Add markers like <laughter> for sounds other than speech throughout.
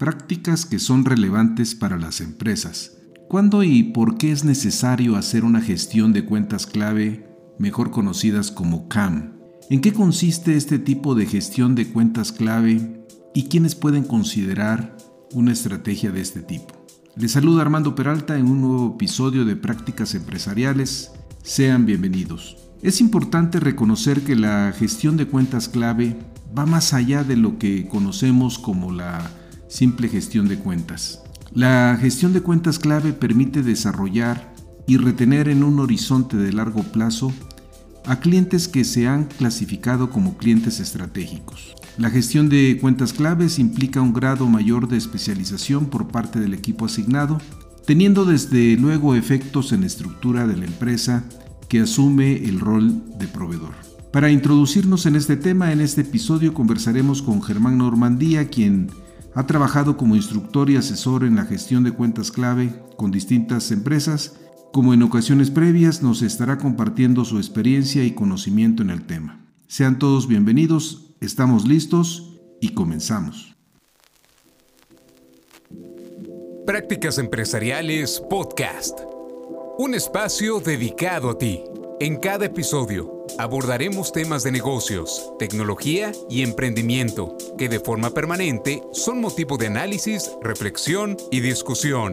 prácticas que son relevantes para las empresas. ¿Cuándo y por qué es necesario hacer una gestión de cuentas clave, mejor conocidas como CAM? ¿En qué consiste este tipo de gestión de cuentas clave y quiénes pueden considerar una estrategia de este tipo? Les saluda Armando Peralta en un nuevo episodio de Prácticas Empresariales. Sean bienvenidos. Es importante reconocer que la gestión de cuentas clave va más allá de lo que conocemos como la simple gestión de cuentas. La gestión de cuentas clave permite desarrollar y retener en un horizonte de largo plazo a clientes que se han clasificado como clientes estratégicos. La gestión de cuentas claves implica un grado mayor de especialización por parte del equipo asignado, teniendo desde luego efectos en la estructura de la empresa que asume el rol de proveedor. Para introducirnos en este tema, en este episodio conversaremos con Germán Normandía, quien ha trabajado como instructor y asesor en la gestión de cuentas clave con distintas empresas. Como en ocasiones previas, nos estará compartiendo su experiencia y conocimiento en el tema. Sean todos bienvenidos, estamos listos y comenzamos. Prácticas Empresariales Podcast. Un espacio dedicado a ti. En cada episodio abordaremos temas de negocios, tecnología y emprendimiento que de forma permanente son motivo de análisis, reflexión y discusión.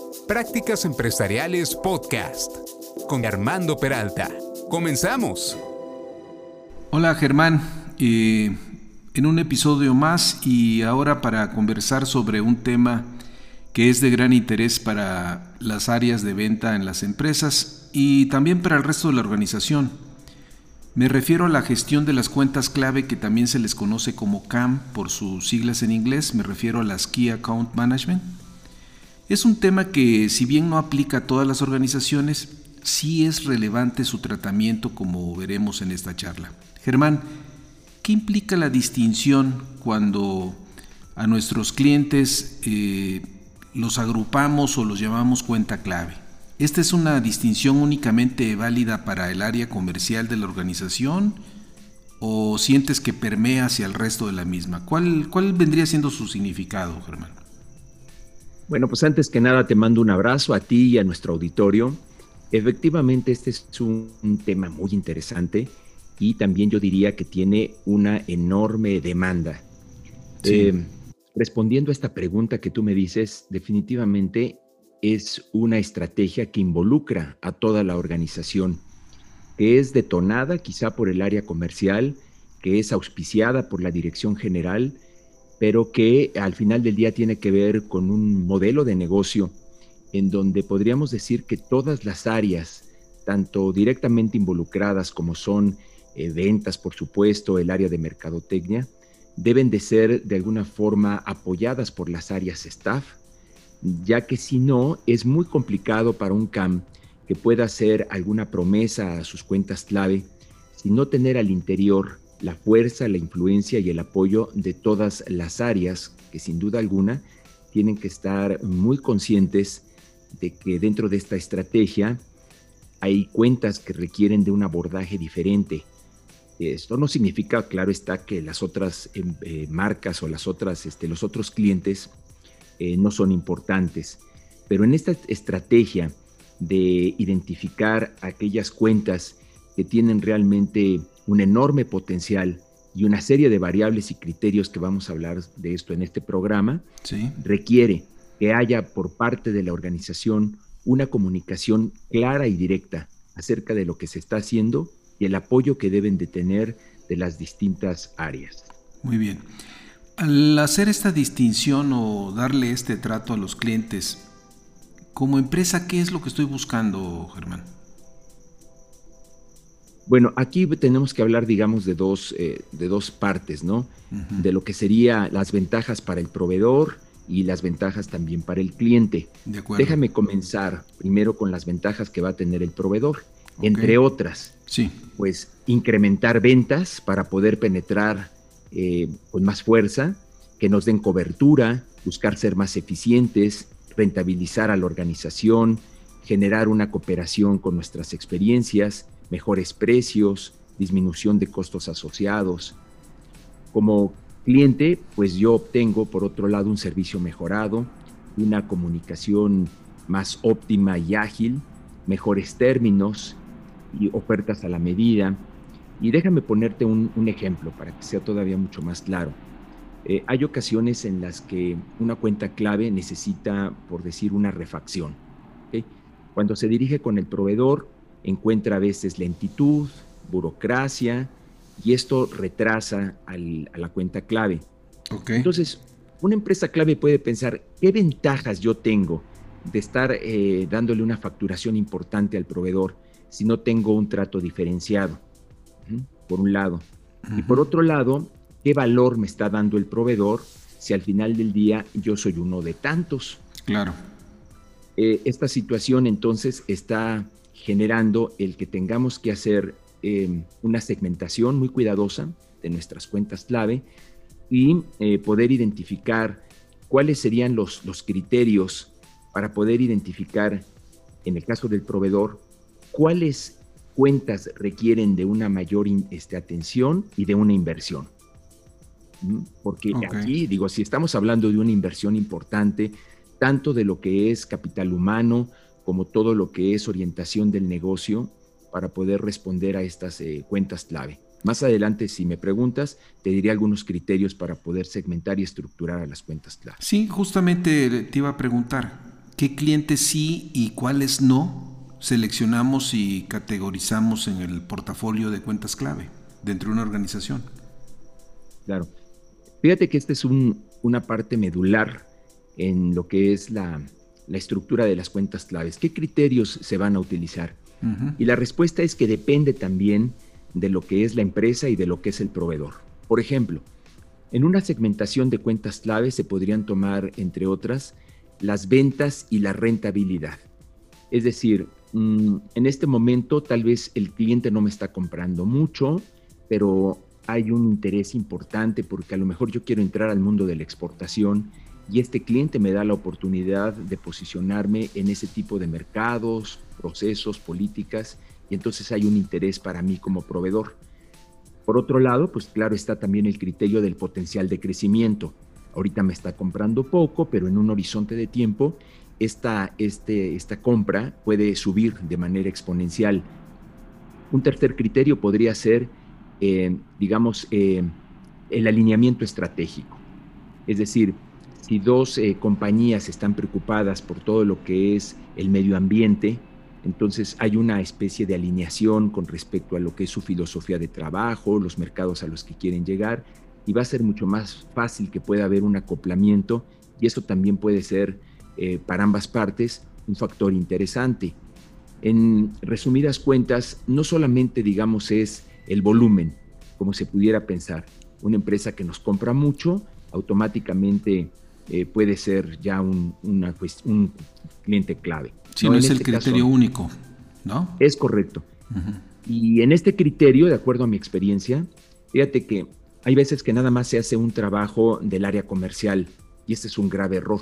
Prácticas Empresariales Podcast con Armando Peralta. Comenzamos. Hola Germán, eh, en un episodio más y ahora para conversar sobre un tema que es de gran interés para las áreas de venta en las empresas y también para el resto de la organización. Me refiero a la gestión de las cuentas clave que también se les conoce como CAM por sus siglas en inglés, me refiero a las Key Account Management. Es un tema que, si bien no aplica a todas las organizaciones, sí es relevante su tratamiento como veremos en esta charla. Germán, ¿qué implica la distinción cuando a nuestros clientes eh, los agrupamos o los llamamos cuenta clave? ¿Esta es una distinción únicamente válida para el área comercial de la organización o sientes que permea hacia el resto de la misma? ¿Cuál, cuál vendría siendo su significado, Germán? Bueno, pues antes que nada te mando un abrazo a ti y a nuestro auditorio. Efectivamente, este es un, tema muy interesante y también yo diría que tiene una enorme demanda. Eh, respondiendo a esta pregunta que tú me dices, definitivamente es una estrategia que involucra a toda la organización, que es detonada quizá por el área comercial, que es auspiciada por la dirección general, pero que al final del día tiene que ver con un modelo de negocio en donde podríamos decir que todas las áreas, tanto directamente involucradas como son eh, ventas, por supuesto, el área de mercadotecnia, deben de ser de alguna forma apoyadas por las áreas staff, ya que si no, es muy complicado para un CAM que pueda hacer alguna promesa a sus cuentas clave, si no tener al interior la fuerza, la influencia y el apoyo de todas las áreas que sin duda alguna tienen que estar muy conscientes de que dentro de esta estrategia hay cuentas que requieren de un abordaje diferente. Esto no significa, claro está, que las otras em, eh, marcas o las otras, este, los otros clientes eh, no son importantes, pero en esta estrategia de identificar aquellas cuentas que tienen realmente un enorme potencial y una serie de variables y criterios que vamos a hablar de esto en este programa, requiere que haya por parte de la organización una comunicación clara y directa acerca de lo que se está haciendo y el apoyo que deben de tener de las distintas áreas. Muy bien. Al hacer esta distinción o darle este trato a los clientes, como empresa, ¿qué es lo que estoy buscando, Germán? Bueno, aquí tenemos que hablar, digamos, de dos, eh, de dos partes, ¿no? De lo que serían las ventajas para el proveedor y las ventajas también para el cliente. Déjame comenzar primero con las ventajas que va a tener el proveedor, entre otras. Sí. Pues incrementar ventas para poder penetrar eh, con más fuerza, que nos den cobertura, buscar ser más eficientes, rentabilizar a la organización, generar una cooperación con nuestras experiencias, mejores precios, disminución de costos asociados. Como cliente, pues yo obtengo por otro lado un servicio mejorado, una comunicación más óptima y ágil, mejores términos y ofertas a la medida. Y déjame ponerte un, ejemplo para que sea todavía mucho más claro. Eh, hay ocasiones en las que una cuenta clave necesita, por decir, una refacción. Cuando se dirige con el proveedor, encuentra a veces lentitud, burocracia, y esto retrasa a la cuenta clave. Entonces, una empresa clave puede pensar, ¿qué ventajas yo tengo de estar eh, dándole una facturación importante al proveedor si no tengo un trato diferenciado? Por un lado. Y por otro lado, ¿qué valor me está dando el proveedor si al final del día yo soy uno de tantos? Claro. Eh, esta situación entonces está generando el que tengamos que hacer Em, una segmentación muy cuidadosa de nuestras cuentas clave y eh, poder identificar cuáles serían los, los criterios para poder identificar, en el caso del proveedor, cuáles cuentas requieren de una mayor este, atención y de una inversión. ¿Mm? Porque aquí, digo, si estamos hablando de una inversión importante, tanto de lo que es capital humano como todo lo que es orientación del negocio, para poder responder a estas eh, cuentas clave. Más adelante, si me preguntas, te diré algunos criterios para poder segmentar y estructurar a las cuentas clave. Sí, justamente te iba a preguntar, ¿qué clientes sí y cuáles no seleccionamos y categorizamos en el portafolio de cuentas clave dentro de una organización? Claro. Fíjate que esta es una parte medular en lo que es la, la estructura de las cuentas claves. ¿Qué criterios se van a utilizar? Y la respuesta es que depende también de lo que es la empresa y de lo que es el proveedor. Por ejemplo, en una segmentación de cuentas clave se podrían tomar, entre otras, las ventas y la rentabilidad. Es decir, mm, en este momento tal vez el cliente no me está comprando mucho, pero hay un interés importante porque a lo mejor yo quiero entrar al mundo de la exportación y este cliente me da la oportunidad de posicionarme en ese tipo de mercados, procesos, políticas, y entonces hay un interés para mí como proveedor. Por otro lado, pues claro está también el criterio del potencial de crecimiento. Ahorita me está comprando poco, pero en un horizonte de tiempo, esta, este, esta compra puede subir de manera exponencial. Un tercer criterio podría ser, eh, digamos, eh, el alineamiento estratégico. Es decir, si dos eh, compañías están preocupadas por todo lo que es el medio ambiente, entonces hay una especie de alineación con respecto a lo que es su filosofía de trabajo, los mercados a los que quieren llegar, y va a ser mucho más fácil que pueda haber un acoplamiento, y eso también puede ser eh, para ambas partes un factor interesante. En resumidas cuentas, no solamente digamos es el volumen, como se pudiera pensar, una empresa que nos compra mucho, automáticamente eh, puede ser ya un, un cliente clave. Si no, es el este criterio único, ¿no? Es correcto. Y en este criterio, de acuerdo a mi experiencia, fíjate que hay veces que nada más se hace un trabajo del área comercial y este es un grave error.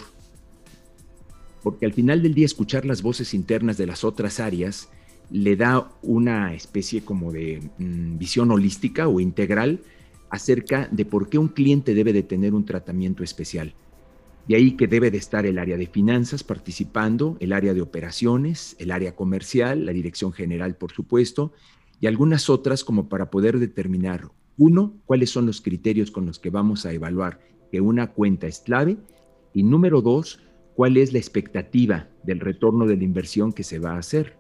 Porque al final del día escuchar las voces internas de las otras áreas le da una especie como de mm, visión holística o integral acerca de por qué un cliente debe de tener un tratamiento especial. De ahí que debe de estar el área de finanzas participando, el área de operaciones, el área comercial, la dirección general, por supuesto, y algunas otras como para poder determinar, uno, cuáles son los criterios con los que vamos a evaluar que una cuenta es clave, y número dos, cuál es la expectativa del retorno de la inversión que se va a hacer.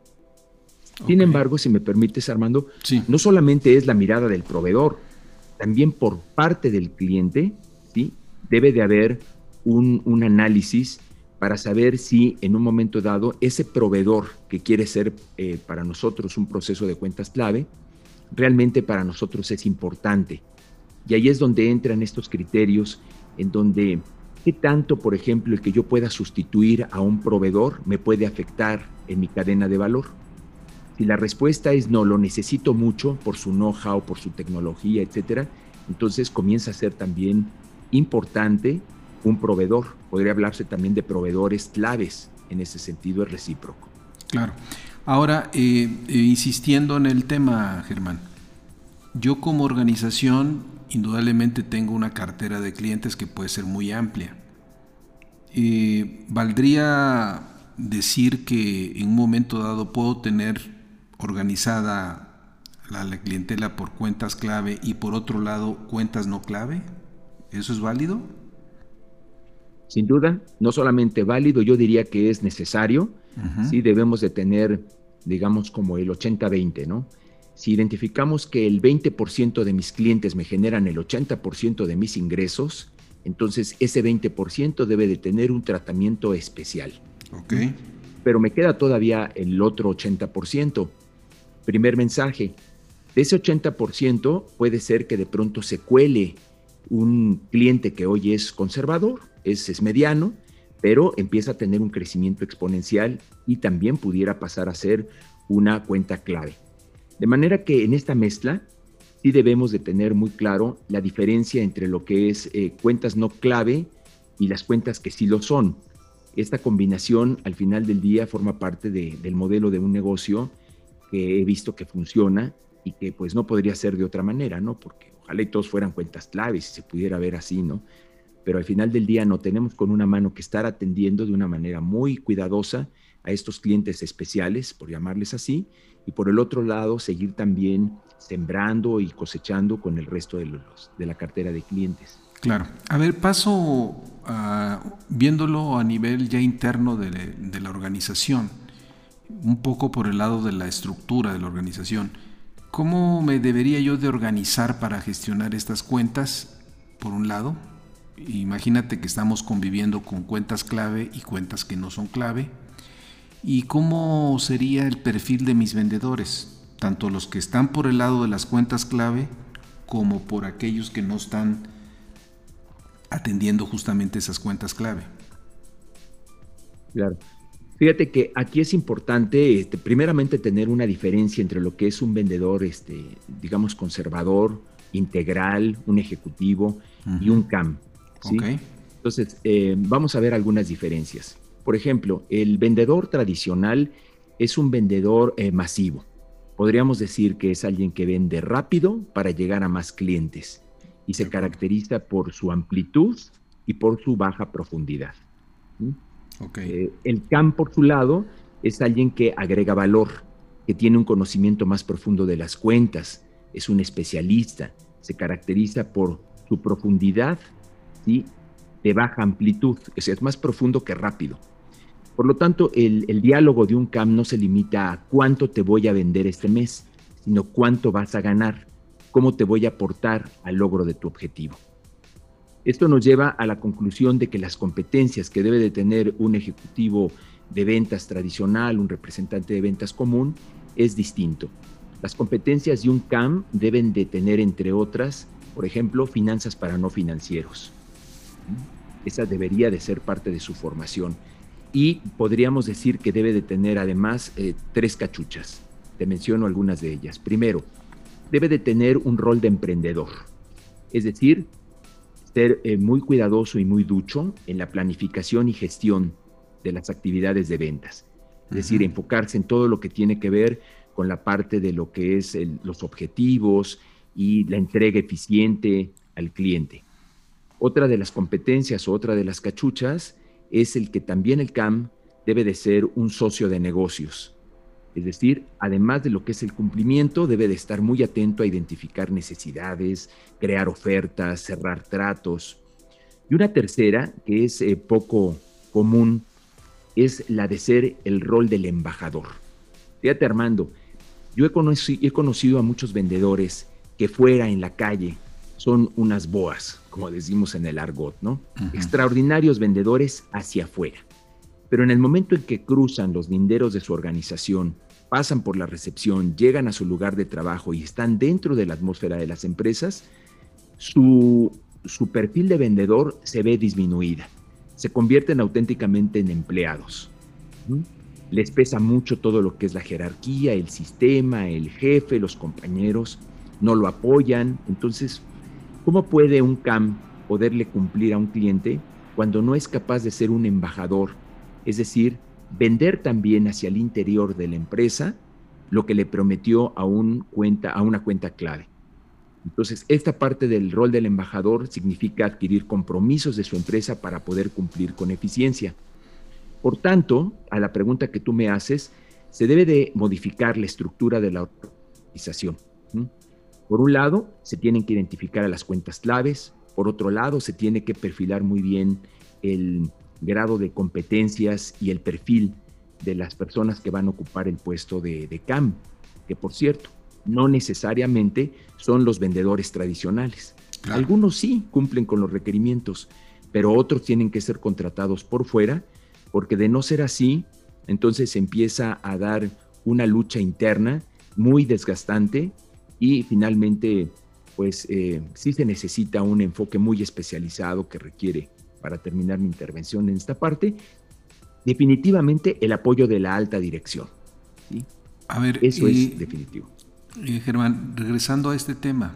Sin embargo, si me permites, Armando, no solamente es la mirada del proveedor, también por parte del cliente, ¿sí? debe de haber un, análisis para saber si en un momento dado ese proveedor que quiere ser eh, para nosotros un proceso de cuentas clave, realmente para nosotros es importante. Y ahí es donde entran estos criterios en donde ¿Qué tanto, por ejemplo, el que yo pueda sustituir a un proveedor me puede afectar en mi cadena de valor? Si la respuesta es no, lo necesito mucho por su know-how, por su tecnología, etcétera, entonces comienza a ser también importante un proveedor. Podría hablarse también de proveedores claves. En ese sentido es recíproco. Claro. Ahora, eh, eh, insistiendo en el tema, Germán, yo como organización indudablemente tengo una cartera de clientes que puede ser muy amplia. Eh, ¿Valdría decir que en un momento dado puedo tener organizada la, la, clientela por cuentas clave y por otro lado cuentas no clave? ¿Eso es válido? Sin duda, no solamente válido, yo diría que es necesario. Sí, debemos de tener, digamos, como el 80-20, ¿no? Si identificamos que el 20% de mis clientes me generan el 80% de mis ingresos, entonces ese 20% debe de tener un tratamiento especial. Ok. Pero me queda todavía el otro 80%. Primer mensaje, de ese 80% puede ser que de pronto se cuele un cliente que hoy es conservador, es, es mediano, pero empieza a tener un crecimiento exponencial y también pudiera pasar a ser una cuenta clave. De manera que en esta mezcla sí debemos de tener muy claro la diferencia entre lo que es eh, cuentas no clave y las cuentas que sí lo son. Esta combinación al final del día forma parte del modelo de un negocio que he visto que funciona y que pues no podría ser de otra manera, ¿no? Porque ojalá todos fueran cuentas claves y se pudiera ver así, ¿no? Pero al final del día no tenemos con una mano que estar atendiendo de una manera muy cuidadosa a estos clientes especiales, por llamarles así, y por el otro lado seguir también sembrando y cosechando con el resto de, los, de la cartera de clientes. Claro. A ver, paso a, viéndolo a nivel ya interno de, de, la organización, un poco por el lado de la estructura de la organización. ¿Cómo me debería yo de organizar para gestionar estas cuentas, por un lado? Imagínate que estamos conviviendo con cuentas clave y cuentas que no son clave ¿Y cómo sería el perfil de mis vendedores? Tanto los que están por el lado de las cuentas clave como por aquellos que no están atendiendo justamente esas cuentas clave. Claro. Fíjate que aquí es importante, este, primeramente, tener una diferencia entre lo que es un vendedor, este, digamos, conservador, integral, un ejecutivo y un CAM. Entonces, eh, vamos a ver algunas diferencias. Por ejemplo, el vendedor tradicional es un vendedor eh, masivo. Podríamos decir que es alguien que vende rápido para llegar a más clientes y se caracteriza por su amplitud y por su baja profundidad. Eh, el CAM, por su lado, es alguien que agrega valor, que tiene un conocimiento más profundo de las cuentas, es un especialista, se caracteriza por su profundidad de baja amplitud, es, es más profundo que rápido. Por lo tanto, el, el, diálogo de un CAM no se limita a cuánto te voy a vender este mes, sino cuánto vas a ganar, cómo te voy a aportar al logro de tu objetivo. Esto nos lleva a la conclusión de que las competencias que debe de tener un ejecutivo de ventas tradicional, un representante de ventas común, es distinto. Las competencias de un CAM deben de tener, entre otras, por ejemplo, finanzas para no financieros. Esa debería de ser parte de su formación. Y podríamos decir que debe de tener además eh, tres cachuchas. Te menciono algunas de ellas. Primero, debe de tener un rol de emprendedor. Es decir, ser eh, muy cuidadoso y muy ducho en la planificación y gestión de las actividades de ventas. Es decir, enfocarse en todo lo que tiene que ver con la parte de lo que es los objetivos y la entrega eficiente al cliente. Otra de las competencias o otra de las cachuchas es el que también el CAM debe de ser un socio de negocios. Es decir, además de lo que es el cumplimiento, debe de estar muy atento a identificar necesidades, crear ofertas, cerrar tratos. Y una tercera, que es eh, poco común, es la de ser el rol del embajador. Fíjate Armando, yo he, he conocido a muchos vendedores que fuera en la calle son unas boas, como decimos en el argot, ¿no? Extraordinarios vendedores hacia afuera. Pero en el momento en que cruzan los linderos de su organización, pasan por la recepción, llegan a su lugar de trabajo y están dentro de la atmósfera de las empresas, su su perfil de vendedor se ve disminuida. Se convierten auténticamente en empleados. Les pesa mucho todo lo que es la jerarquía, el sistema, el jefe, los compañeros, no lo apoyan. Entonces, ¿cómo puede un CAM poderle cumplir a un cliente cuando no es capaz de ser un embajador? Es decir, vender también hacia el interior de la empresa lo que le prometió a, un cuenta, a una cuenta clave. Entonces, esta parte del rol del embajador significa adquirir compromisos de su empresa para poder cumplir con eficiencia. Por tanto, a la pregunta que tú me haces, se debe de modificar la estructura de la organización. Por un lado, se tienen que identificar a las cuentas claves. Por otro lado, se tiene que perfilar muy bien el grado de competencias y el perfil de las personas que van a ocupar el puesto de, CAM, que por cierto, no necesariamente son los vendedores tradicionales. Algunos sí cumplen con los requerimientos, pero otros tienen que ser contratados por fuera, porque de no ser así, entonces se empieza a dar una lucha interna muy desgastante y finalmente, pues eh, sí se necesita un enfoque muy especializado que requiere, para terminar mi intervención en esta parte, definitivamente el apoyo de la alta dirección. A ver, eso es definitivo. Germán, regresando a este tema,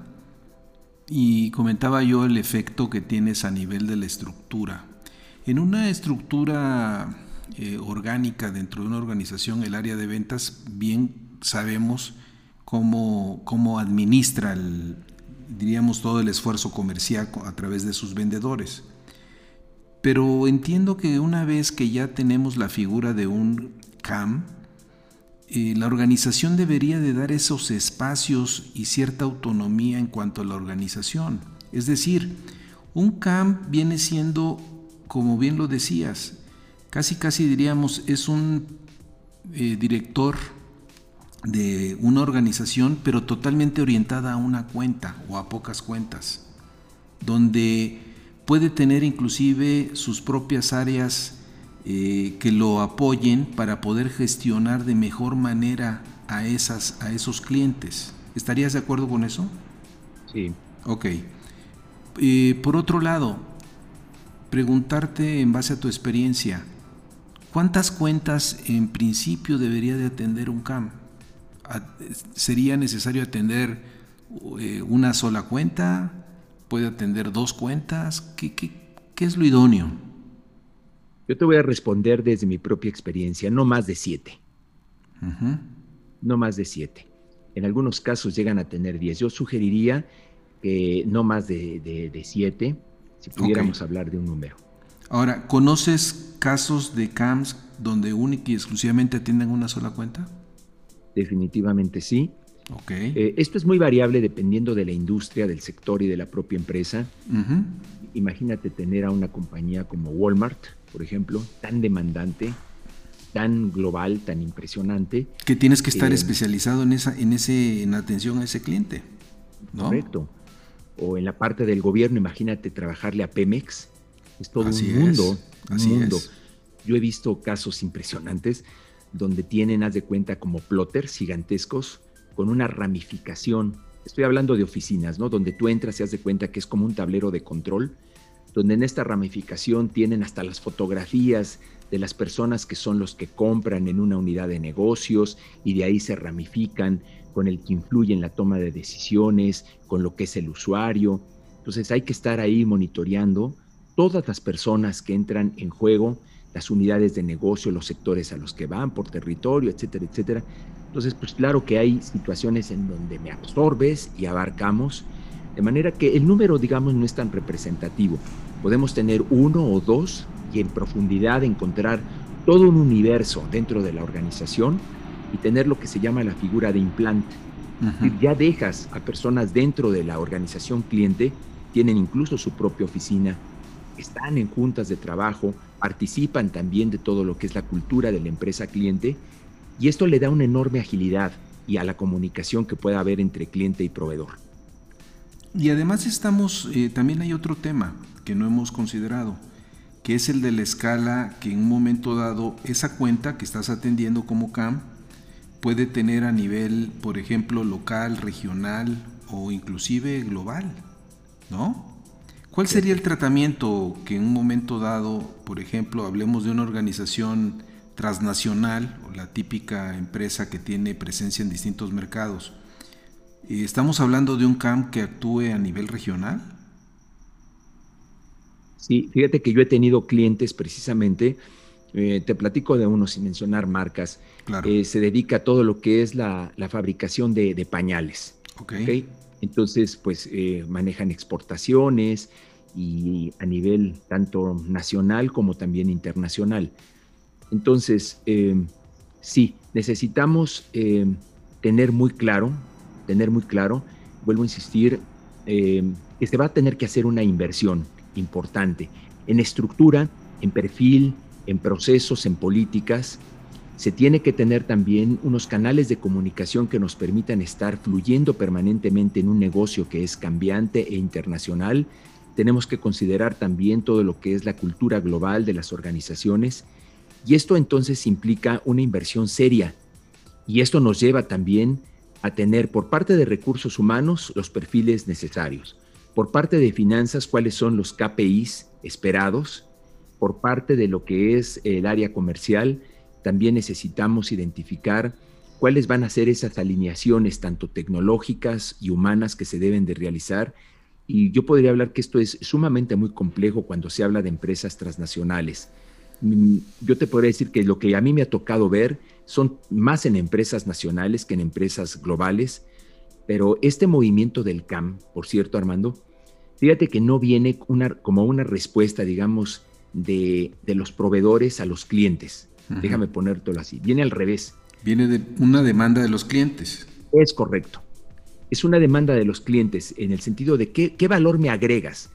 y comentaba yo el efecto que tienes a nivel de la estructura. En una estructura eh, orgánica dentro de una organización, el área de ventas, bien sabemos cómo, administra, diríamos, todo el esfuerzo comercial a través de sus vendedores. Pero entiendo que una vez que ya tenemos la figura de un CAM, eh, la organización debería de dar esos espacios y cierta autonomía en cuanto a la organización. Es decir, un CAM viene siendo, como bien lo decías, casi casi diríamos, es un eh, director de una organización, pero totalmente orientada a una cuenta o a pocas cuentas, donde puede tener inclusive sus propias áreas eh, que lo apoyen para poder gestionar de mejor manera a, esas, a esos clientes. ¿Estarías de acuerdo con eso? Sí. Ok. Eh, por otro lado, preguntarte en base a tu experiencia, ¿cuántas cuentas en principio debería de atender un CAM? ¿Sería necesario atender eh, una sola cuenta? puede atender dos cuentas? ¿Qué, qué, qué es lo idóneo? Yo te voy a responder desde mi propia experiencia, no más de siete. No más de siete. En algunos casos llegan a tener diez. Yo sugeriría que no más de, de, siete, si pudiéramos hablar de un número. Ahora, ¿conoces casos de CAMS donde única y exclusivamente atienden una sola cuenta? Definitivamente sí. Okay. Eh, esto es muy variable dependiendo de la industria, del sector y de la propia empresa. Imagínate tener a una compañía como Walmart, por ejemplo, tan demandante, tan global, tan impresionante. Que tienes que estar especializado en esa, en ese, en atención a ese cliente. Correcto. O en la parte del gobierno, imagínate trabajarle a Pemex. Es todo un mundo. un mundo. Yo he visto casos impresionantes donde tienen, haz de cuenta, como plotters gigantescos con una ramificación. Estoy hablando de oficinas, ¿no? Donde tú entras y das de cuenta que es como un tablero de control, donde en esta ramificación tienen hasta las fotografías de las personas que son los que compran en una unidad de negocios y de ahí se ramifican con el que influye en la toma de decisiones, con lo que es el usuario. Entonces hay que estar ahí monitoreando todas las personas que entran en juego, las unidades de negocio, los sectores a los que van por territorio, etcétera, etcétera, entonces, pues claro que hay situaciones en donde me absorbes y abarcamos, de manera que el número, digamos, no es tan representativo. Podemos tener uno o dos y en profundidad encontrar todo un universo dentro de la organización y tener lo que se llama la figura de implante. Ya dejas a personas dentro de la organización cliente, tienen incluso su propia oficina, están en juntas de trabajo, participan también de todo lo que es la cultura de la empresa cliente y esto le da una enorme agilidad y a la comunicación que pueda haber entre cliente y proveedor. Y además estamos, eh, también hay otro tema que no hemos considerado, que es el de la escala que en un momento dado esa cuenta que estás atendiendo como CAM puede tener a nivel, por ejemplo, local, regional o inclusive global, ¿no? ¿Cuál sería el tratamiento que en un momento dado, por ejemplo, hablemos de una organización transnacional o la típica empresa que tiene presencia en distintos mercados? Eh, ¿Estamos hablando de un CAM que actúe a nivel regional? Sí, fíjate que yo he tenido clientes precisamente, eh, te platico de uno sin mencionar marcas, claro. Eh, se dedica a todo lo que es la, fabricación de, pañales. Okay. Entonces, pues eh, manejan exportaciones y a nivel tanto nacional como también internacional. Entonces, em, sí, necesitamos em, tener muy claro, tener muy claro, vuelvo a insistir, que se va a tener que hacer una inversión importante en estructura, en perfil, en procesos, en políticas, se tiene que tener también unos canales de comunicación que nos permitan estar fluyendo permanentemente en un negocio que es cambiante e internacional. Tenemos que considerar también todo lo que es la cultura global de las organizaciones. Y esto entonces implica una inversión seria. Y esto nos lleva también a tener por parte de recursos humanos los perfiles necesarios, por parte de finanzas cuáles son los KPIs esperados, por parte de lo que es el área comercial, también necesitamos identificar cuáles van a ser esas alineaciones tanto tecnológicas y humanas que se deben de realizar. Y yo podría hablar que esto es sumamente muy complejo cuando se habla de empresas transnacionales. Mm, yo te podría decir que lo que a mí me ha tocado ver son más en empresas nacionales que en empresas globales, pero este movimiento del CAM, por cierto, Armando, fíjate que no viene como una respuesta, digamos, de los proveedores a los clientes Déjame ponértelo así. Viene al revés. Viene de una demanda de los clientes. Es correcto. Es una demanda de los clientes en el sentido de qué, qué valor me agregas.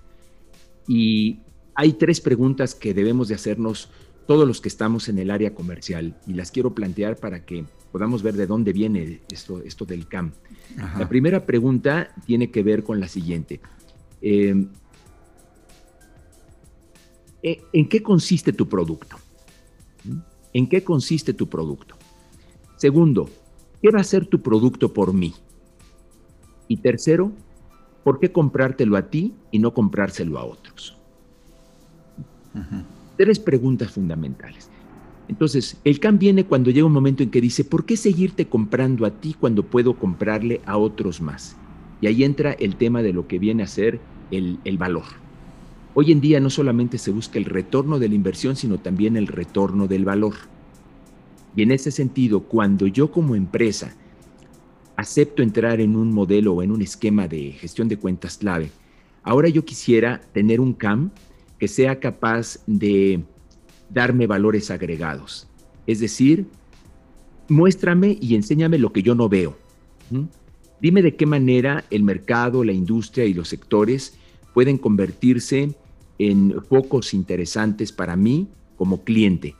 Y hay tres preguntas que debemos de hacernos todos los que estamos en el área comercial y las quiero plantear para que podamos ver de dónde viene esto, esto del CAM. La primera pregunta tiene que ver con la siguiente. Eh, ¿En qué consiste tu producto? ¿En qué consiste tu producto? Segundo, ¿qué va a ser tu producto por mí? Y tercero, ¿por qué comprártelo a ti y no comprárselo a otros? Tres preguntas fundamentales. Entonces, el CAM viene cuando llega un momento en que dice, ¿por qué seguirte comprando a ti cuando puedo comprarle a otros más? Y ahí entra el tema de lo que viene a ser el, el valor. Hoy en día no solamente se busca el retorno de la inversión, sino también el retorno del valor. Y en ese sentido, cuando yo como empresa acepto entrar en un modelo o en un esquema de gestión de cuentas clave, ahora yo quisiera tener un CAM que sea capaz de darme valores agregados. Es decir, muéstrame y enséñame lo que yo no veo. Dime de qué manera el mercado, la industria y los sectores pueden convertirse en focos interesantes para mí como cliente.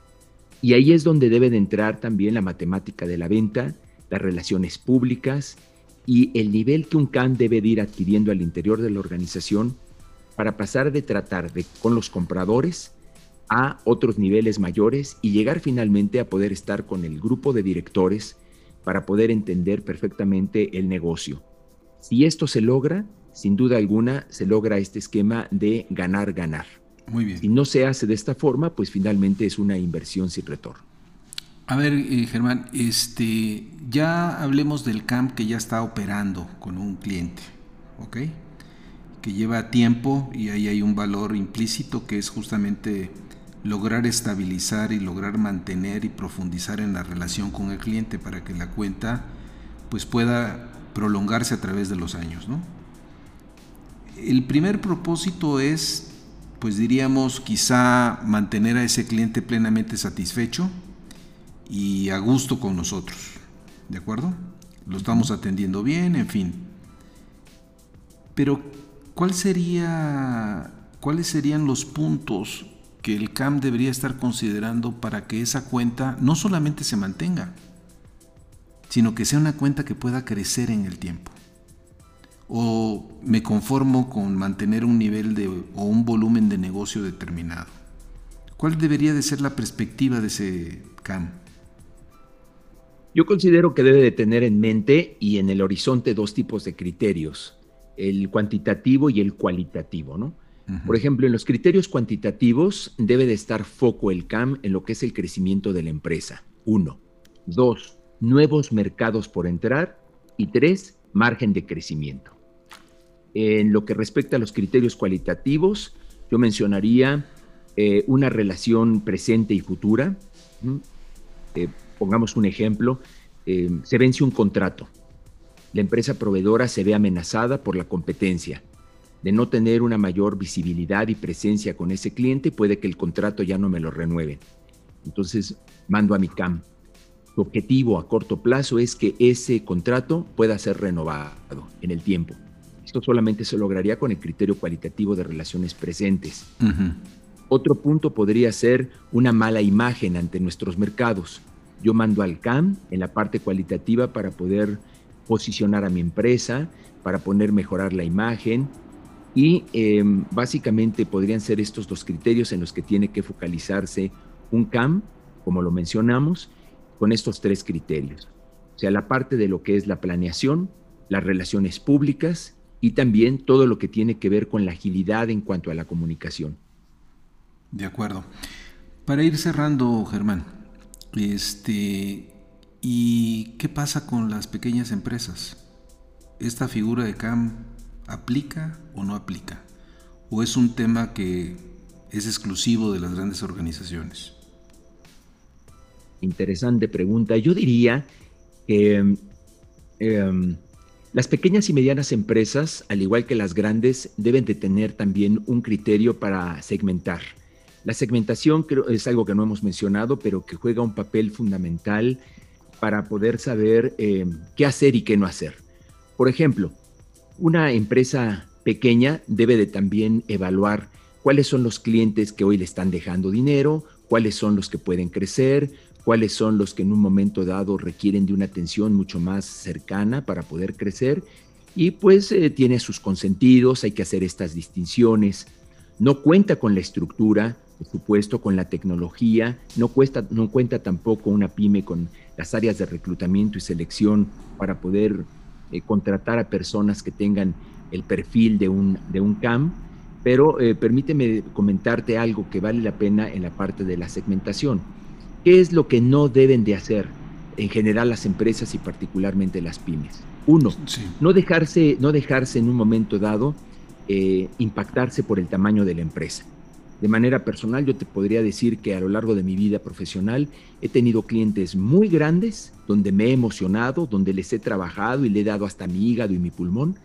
Y ahí es donde debe de entrar también la matemática de la venta, las relaciones públicas y el nivel que un CAN debe de ir adquiriendo al interior de la organización para pasar de tratar de, con los compradores a otros niveles mayores y llegar finalmente a poder estar con el grupo de directores para poder entender perfectamente el negocio. Si esto se logra, sin duda alguna se logra este esquema de ganar-ganar. Muy bien. Si no se hace de esta forma, pues finalmente es una inversión sin retorno. A ver, eh, Germán, este, ya hablemos del CAMP que ya está operando con un cliente, ¿ok? Que lleva tiempo y ahí hay un valor implícito que es justamente lograr estabilizar y lograr mantener y profundizar en la relación con el cliente para que la cuenta pues pueda prolongarse a través de los años, ¿no? El primer propósito es, pues diríamos, quizá mantener a ese cliente plenamente satisfecho y a gusto con nosotros. ¿De acuerdo? Lo estamos atendiendo bien, en fin. Pero, ¿cuál sería, ¿cuáles serían los puntos que el CAM debería estar considerando para que esa cuenta no solamente se mantenga, sino que sea una cuenta que pueda crecer en el tiempo? O me conformo con mantener un nivel de, o un volumen de negocio determinado? ¿Cuál debería de ser la perspectiva de ese CAM? Yo considero que debe de tener en mente y en el horizonte dos tipos de criterios, el cuantitativo y el cualitativo, ¿no? Por ejemplo, en los criterios cuantitativos debe de estar foco el CAM en lo que es el crecimiento de la empresa. Uno. Dos, nuevos mercados por entrar. Y tres, margen de crecimiento. En lo que respecta a los criterios cualitativos, yo mencionaría eh, una relación presente y futura. Eh, pongamos un ejemplo, eh, se vence un contrato. La empresa proveedora se ve amenazada por la competencia. De no tener una mayor visibilidad y presencia con ese cliente, puede que el contrato ya no me lo renueven. Entonces, mando a mi CAM. Su objetivo a corto plazo es que ese contrato pueda ser renovado en el tiempo. Esto solamente se lograría con el criterio cualitativo de relaciones presentes. Otro punto podría ser una mala imagen ante nuestros mercados. Yo mando al CAM en la parte cualitativa para poder posicionar a mi empresa, para poder mejorar la imagen y em, básicamente podrían ser estos dos criterios en los que tiene que focalizarse un CAM, como lo mencionamos, con estos tres criterios. O sea, la parte de lo que es la planeación, las relaciones públicas y también todo lo que tiene que ver con la agilidad en cuanto a la comunicación. De acuerdo. Para ir cerrando, Germán, este, ¿y qué pasa con las pequeñas empresas? ¿Esta figura de CAM aplica o no aplica? ¿O es un tema que es exclusivo de las grandes organizaciones? Interesante pregunta. Yo diría que em, las pequeñas y medianas empresas, al igual que las grandes, deben de tener también un criterio para segmentar. La segmentación es algo que no hemos mencionado, pero que juega un papel fundamental para poder saber eh, qué hacer y qué no hacer. Por ejemplo, una empresa pequeña debe de también evaluar cuáles son los clientes que hoy le están dejando dinero, cuáles son los que pueden crecer, cuáles son los que en un momento dado requieren de una atención mucho más cercana para poder crecer. Y pues eh, tiene sus consentidos, hay que hacer estas distinciones. No cuenta con la estructura, por supuesto, con la tecnología, no, cuesta, no cuenta tampoco una pyme con las áreas de reclutamiento y selección para poder eh, contratar a personas que tengan el perfil de un, de un CAM, pero eh, permíteme comentarte algo que vale la pena en la parte de la segmentación. ¿Qué es lo que no deben de hacer en general las empresas y particularmente las pymes? Uno, no, dejarse, no dejarse en un momento dado eh, impactarse por el tamaño de la empresa. De manera personal, yo te podría decir que a lo largo de mi vida profesional he tenido clientes muy grandes, donde me he emocionado, donde les he trabajado y le he dado hasta mi hígado y mi pulmón,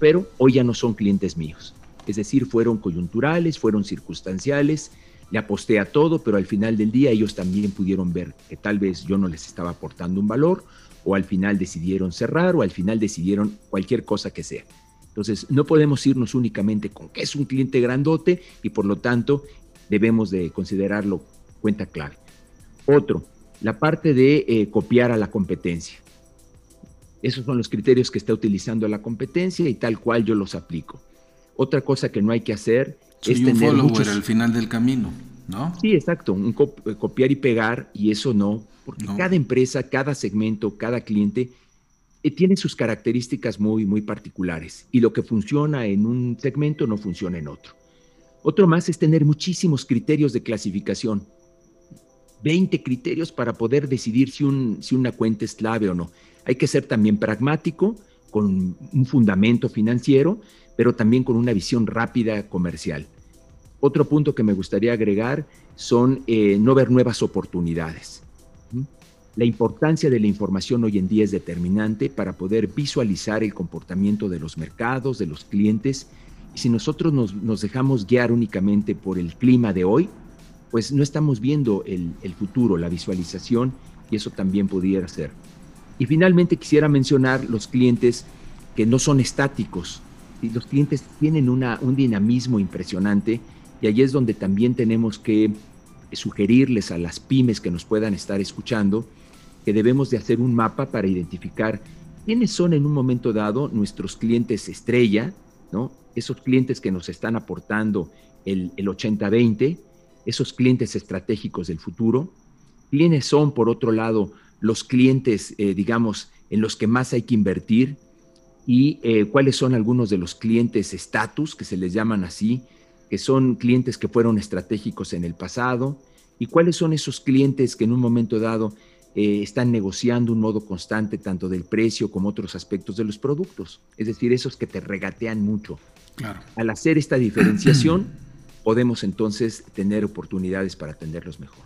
pero hoy ya no son clientes míos. Es decir, fueron coyunturales, fueron circunstanciales, le aposté a todo, pero al final del día ellos también pudieron ver que tal vez yo no les estaba aportando un valor, o al final decidieron cerrar, o al final decidieron cualquier cosa que sea. Entonces, no podemos irnos únicamente con que es un cliente grandote y por lo tanto debemos de considerarlo cuenta clave. Otro, la parte de eh, copiar a la competencia. Esos son los criterios que está utilizando la competencia y tal cual yo los aplico. Otra cosa que no hay que hacer es tener un muchos... al final del camino, ¿no? Sí, exacto, un eh, copiar y pegar y eso no, porque cada empresa, cada segmento, cada cliente eh, tiene sus características muy, muy particulares y lo que funciona en un segmento no funciona en otro. Otro más es tener muchísimos criterios de clasificación. 20 criterios para poder decidir si, un, si una cuenta es clave o no. Hay que ser también pragmático, con un fundamento financiero, pero también con una visión rápida comercial. Otro punto que me gustaría agregar son eh, no ver nuevas oportunidades. La importancia de la información hoy en día es determinante para poder visualizar el comportamiento de los mercados, de los clientes. Y si nosotros nos, dejamos guiar únicamente por el clima de hoy, pues no estamos viendo el, futuro, la visualización, y eso también pudiera ser. Y finalmente quisiera mencionar los clientes que no son estáticos. Los clientes tienen un dinamismo impresionante y ahí es donde también tenemos que sugerirles a las pymes que nos puedan estar escuchando que debemos de hacer un mapa para identificar quiénes son en un momento dado nuestros clientes estrella, ¿no? Esos clientes que nos están aportando el, el 80-20, esos clientes estratégicos del futuro, quiénes son, por otro lado, los clientes, eh, digamos, en los que más hay que invertir y eh, cuáles son algunos de los clientes estatus, que se les llaman así, que son clientes que fueron estratégicos en el pasado y cuáles son esos clientes que en un momento dado eh, están negociando un modo constante tanto del precio como otros aspectos de los productos. Es decir, esos que te regatean mucho. Claro. Al hacer esta diferenciación, <clears throat> podemos entonces tener oportunidades para atenderlos mejor.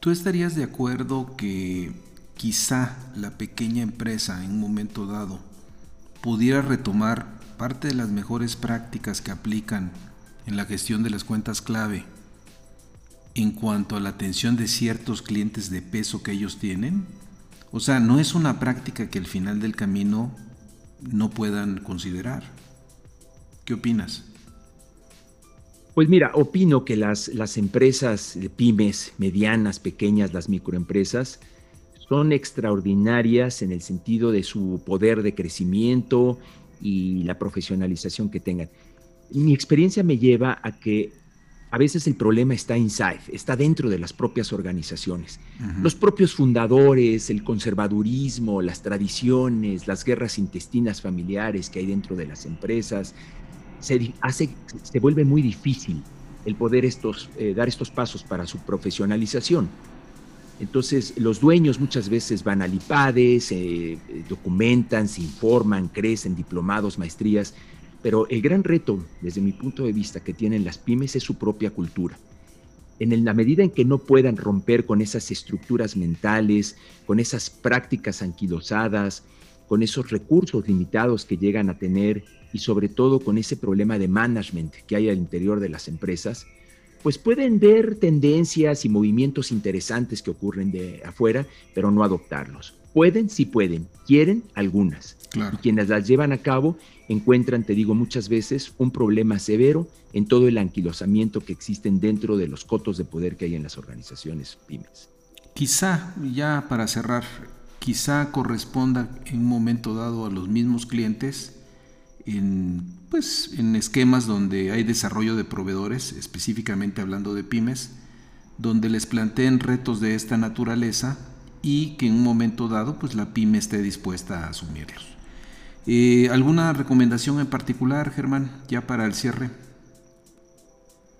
¿Tú estarías de acuerdo que quizá la pequeña empresa en un momento dado pudiera retomar parte de las mejores prácticas que aplican en la gestión de las cuentas clave en cuanto a la atención de ciertos clientes de peso que ellos tienen? O sea, no es una práctica que al final del camino no puedan considerar. ¿Qué opinas? Pues mira, opino que las, las empresas pymes, medianas, pequeñas, las microempresas, son extraordinarias en el sentido de su poder de crecimiento y la profesionalización que tengan. Mi experiencia me lleva a que a veces el problema está inside, está dentro de las propias organizaciones. Los propios fundadores, el conservadurismo, las tradiciones, las guerras intestinas familiares que hay dentro de las empresas, se, hace, se vuelve muy difícil el poder estos, eh, dar estos pasos para su profesionalización. Entonces, los dueños muchas veces van al IPADE, se eh, documentan, se informan, crecen, diplomados, maestrías, pero el gran reto, desde mi punto de vista, que tienen las pymes es su propia cultura. En la medida en que no puedan romper con esas estructuras mentales, con esas prácticas anquilosadas, con esos recursos limitados que llegan a tener y sobre todo con ese problema de management que hay al interior de las empresas, pues pueden ver tendencias y movimientos interesantes que ocurren de afuera, pero no adoptarlos. Pueden, sí pueden, quieren algunas. Y quienes las llevan a cabo encuentran, te digo muchas veces, un problema severo en todo el anquilosamiento que existen dentro de los cotos de poder que hay en las organizaciones pymes. Quizá, ya para cerrar, quizá corresponda en un momento dado a los mismos clientes en, pues, en esquemas donde hay desarrollo de proveedores, específicamente hablando de pymes, donde les planteen retos de esta naturaleza y que en un momento dado pues la pyme esté dispuesta a asumirlos. Eh, ¿Alguna recomendación en particular, Germán, ya para el cierre?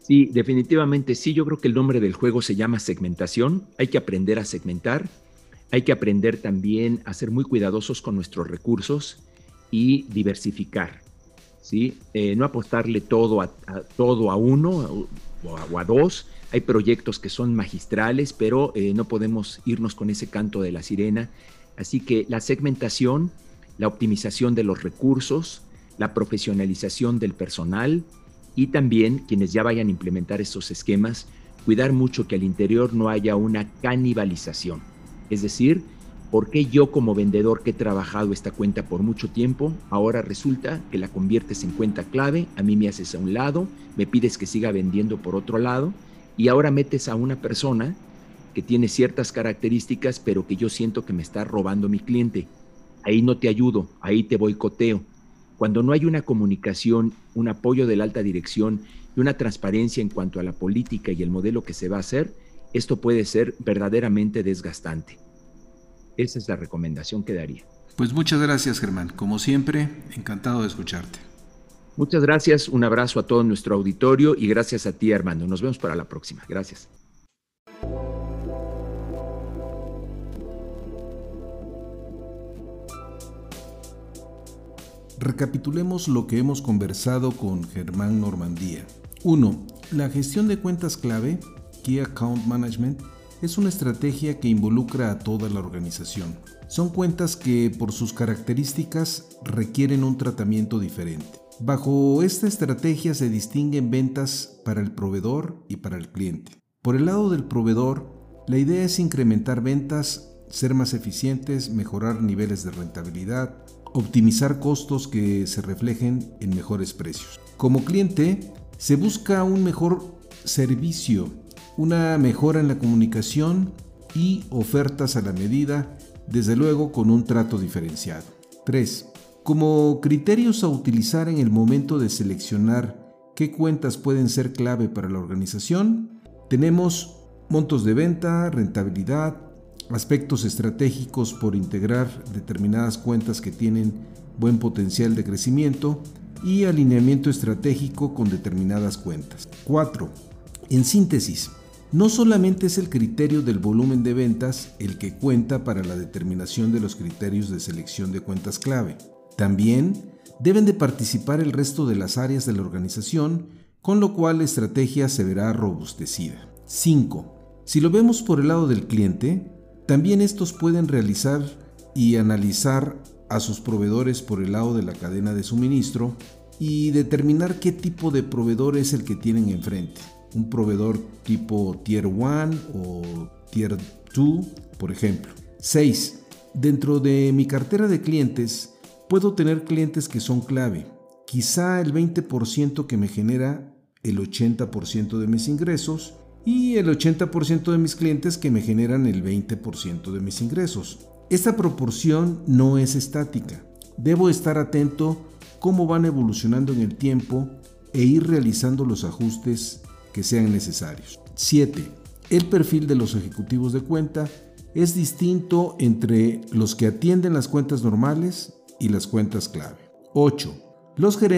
Sí, definitivamente sí. Yo creo que el nombre del juego se llama segmentación. Hay que aprender a segmentar. Hay que aprender también a ser muy cuidadosos con nuestros recursos y diversificar. ¿sí? Eh, no apostarle todo a, todo a uno o a, dos. Hay proyectos que son magistrales, pero eh, no podemos irnos con ese canto de la sirena. Así que la segmentación, la optimización de los recursos, la profesionalización del personal y también quienes ya vayan a implementar estos esquemas, cuidar mucho que al interior no haya una canibalización. Es decir, ¿Por qué yo como vendedor que he trabajado esta cuenta por mucho tiempo, ahora resulta que la conviertes en cuenta clave, a mí me haces a un lado, me pides que siga vendiendo por otro lado y ahora metes a una persona que tiene ciertas características pero que yo siento que me está robando mi cliente? Ahí no te ayudo, ahí te boicoteo. Cuando no hay una comunicación, un apoyo de la alta dirección y una transparencia en cuanto a la política y el modelo que se va a hacer, esto puede ser verdaderamente desgastante. Esa es la recomendación que daría. Pues muchas gracias Germán. Como siempre, encantado de escucharte. Muchas gracias, un abrazo a todo nuestro auditorio y gracias a ti Armando. Nos vemos para la próxima. Gracias. Recapitulemos lo que hemos conversado con Germán Normandía. 1. La gestión de cuentas clave, Key Account Management, es una estrategia que involucra a toda la organización. Son cuentas que por sus características requieren un tratamiento diferente. Bajo esta estrategia se distinguen ventas para el proveedor y para el cliente. Por el lado del proveedor, la idea es incrementar ventas, ser más eficientes, mejorar niveles de rentabilidad, optimizar costos que se reflejen en mejores precios. Como cliente, se busca un mejor servicio una mejora en la comunicación y ofertas a la medida, desde luego con un trato diferenciado. 3. Como criterios a utilizar en el momento de seleccionar qué cuentas pueden ser clave para la organización, tenemos montos de venta, rentabilidad, aspectos estratégicos por integrar determinadas cuentas que tienen buen potencial de crecimiento y alineamiento estratégico con determinadas cuentas. 4. En síntesis, no solamente es el criterio del volumen de ventas el que cuenta para la determinación de los criterios de selección de cuentas clave, también deben de participar el resto de las áreas de la organización, con lo cual la estrategia se verá robustecida. 5. Si lo vemos por el lado del cliente, también estos pueden realizar y analizar a sus proveedores por el lado de la cadena de suministro y determinar qué tipo de proveedor es el que tienen enfrente. Un proveedor tipo Tier 1 o Tier 2, por ejemplo. 6. Dentro de mi cartera de clientes, puedo tener clientes que son clave. Quizá el 20% que me genera el 80% de mis ingresos y el 80% de mis clientes que me generan el 20% de mis ingresos. Esta proporción no es estática. Debo estar atento cómo van evolucionando en el tiempo e ir realizando los ajustes que sean necesarios. 7. El perfil de los ejecutivos de cuenta es distinto entre los que atienden las cuentas normales y las cuentas clave. 8. Los gerentes